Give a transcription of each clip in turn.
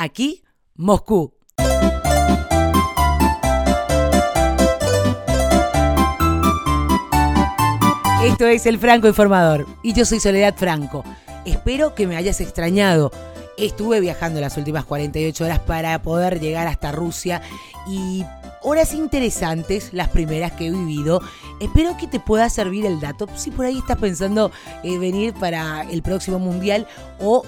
Aquí, Moscú. Esto es El Franco Informador y yo soy Soledad Franco. Espero que me hayas extrañado. Estuve viajando las últimas 48 horas para poder llegar hasta Rusia y horas interesantes, las primeras que he vivido. Espero que te pueda servir el dato si por ahí estás pensando eh, venir para el próximo mundial o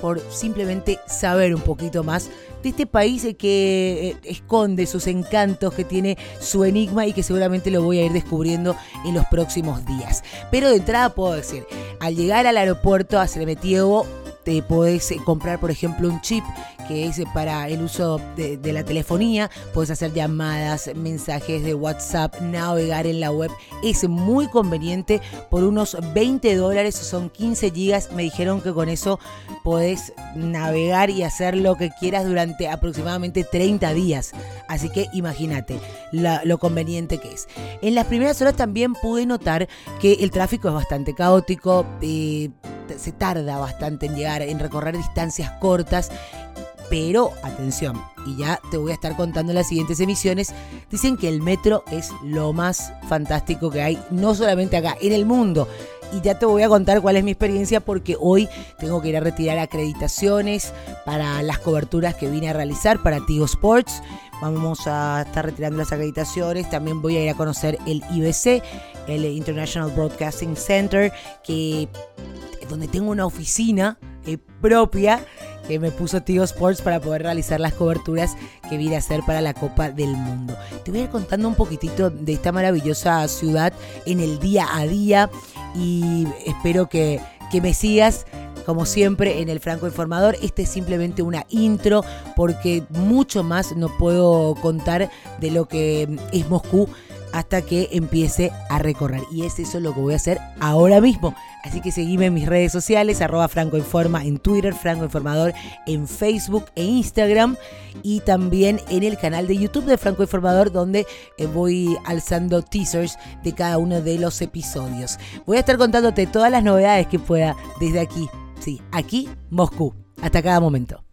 por simplemente saber un poquito más de este país que eh, esconde sus encantos, que tiene su enigma y que seguramente lo voy a ir descubriendo en los próximos días. Pero de entrada puedo decir, al llegar al aeropuerto a Seremetievo, te podés comprar, por ejemplo, un chip que es para el uso de, la telefonía. Puedes hacer llamadas, mensajes de WhatsApp, navegar en la web. Es muy conveniente. Por unos 20 dólares, son 15 gigas. Me dijeron que con eso podés navegar y hacer lo que quieras durante aproximadamente 30 días. Así que imagínate lo conveniente que es. En las primeras horas también pude notar que el tráfico es bastante caótico. Eh, se tarda bastante en llegar, en recorrer distancias cortas pero atención, y ya te voy a estar contando en las siguientes emisiones, dicen que el metro es lo más fantástico que hay, no solamente acá, en el mundo. Y ya te voy a contar cuál es mi experiencia porque hoy tengo que ir a retirar acreditaciones para las coberturas que vine a realizar para Tigo Sports. Vamos a estar retirando las acreditaciones. También voy a ir a conocer el IBC, el International Broadcasting Center, que donde tengo una oficina eh, propia que me puso Tigo Sports para poder realizar las coberturas que vine a hacer para la Copa del Mundo. Te voy a ir contando un poquitito de esta maravillosa ciudad en el día a día y espero que, que me sigas como siempre en el Franco Informador. Este es simplemente una intro porque mucho más no puedo contar de lo que es Moscú hasta que empiece a recorrer. Y es eso lo que voy a hacer ahora mismo. Así que seguime en mis redes sociales, arroba Franco Informa en Twitter, Franco Informador en Facebook e Instagram y también en el canal de YouTube de Franco Informador donde eh, voy alzando teasers de cada uno de los episodios. Voy a estar contándote todas las novedades que pueda desde aquí. Sí, aquí Moscú. Hasta cada momento.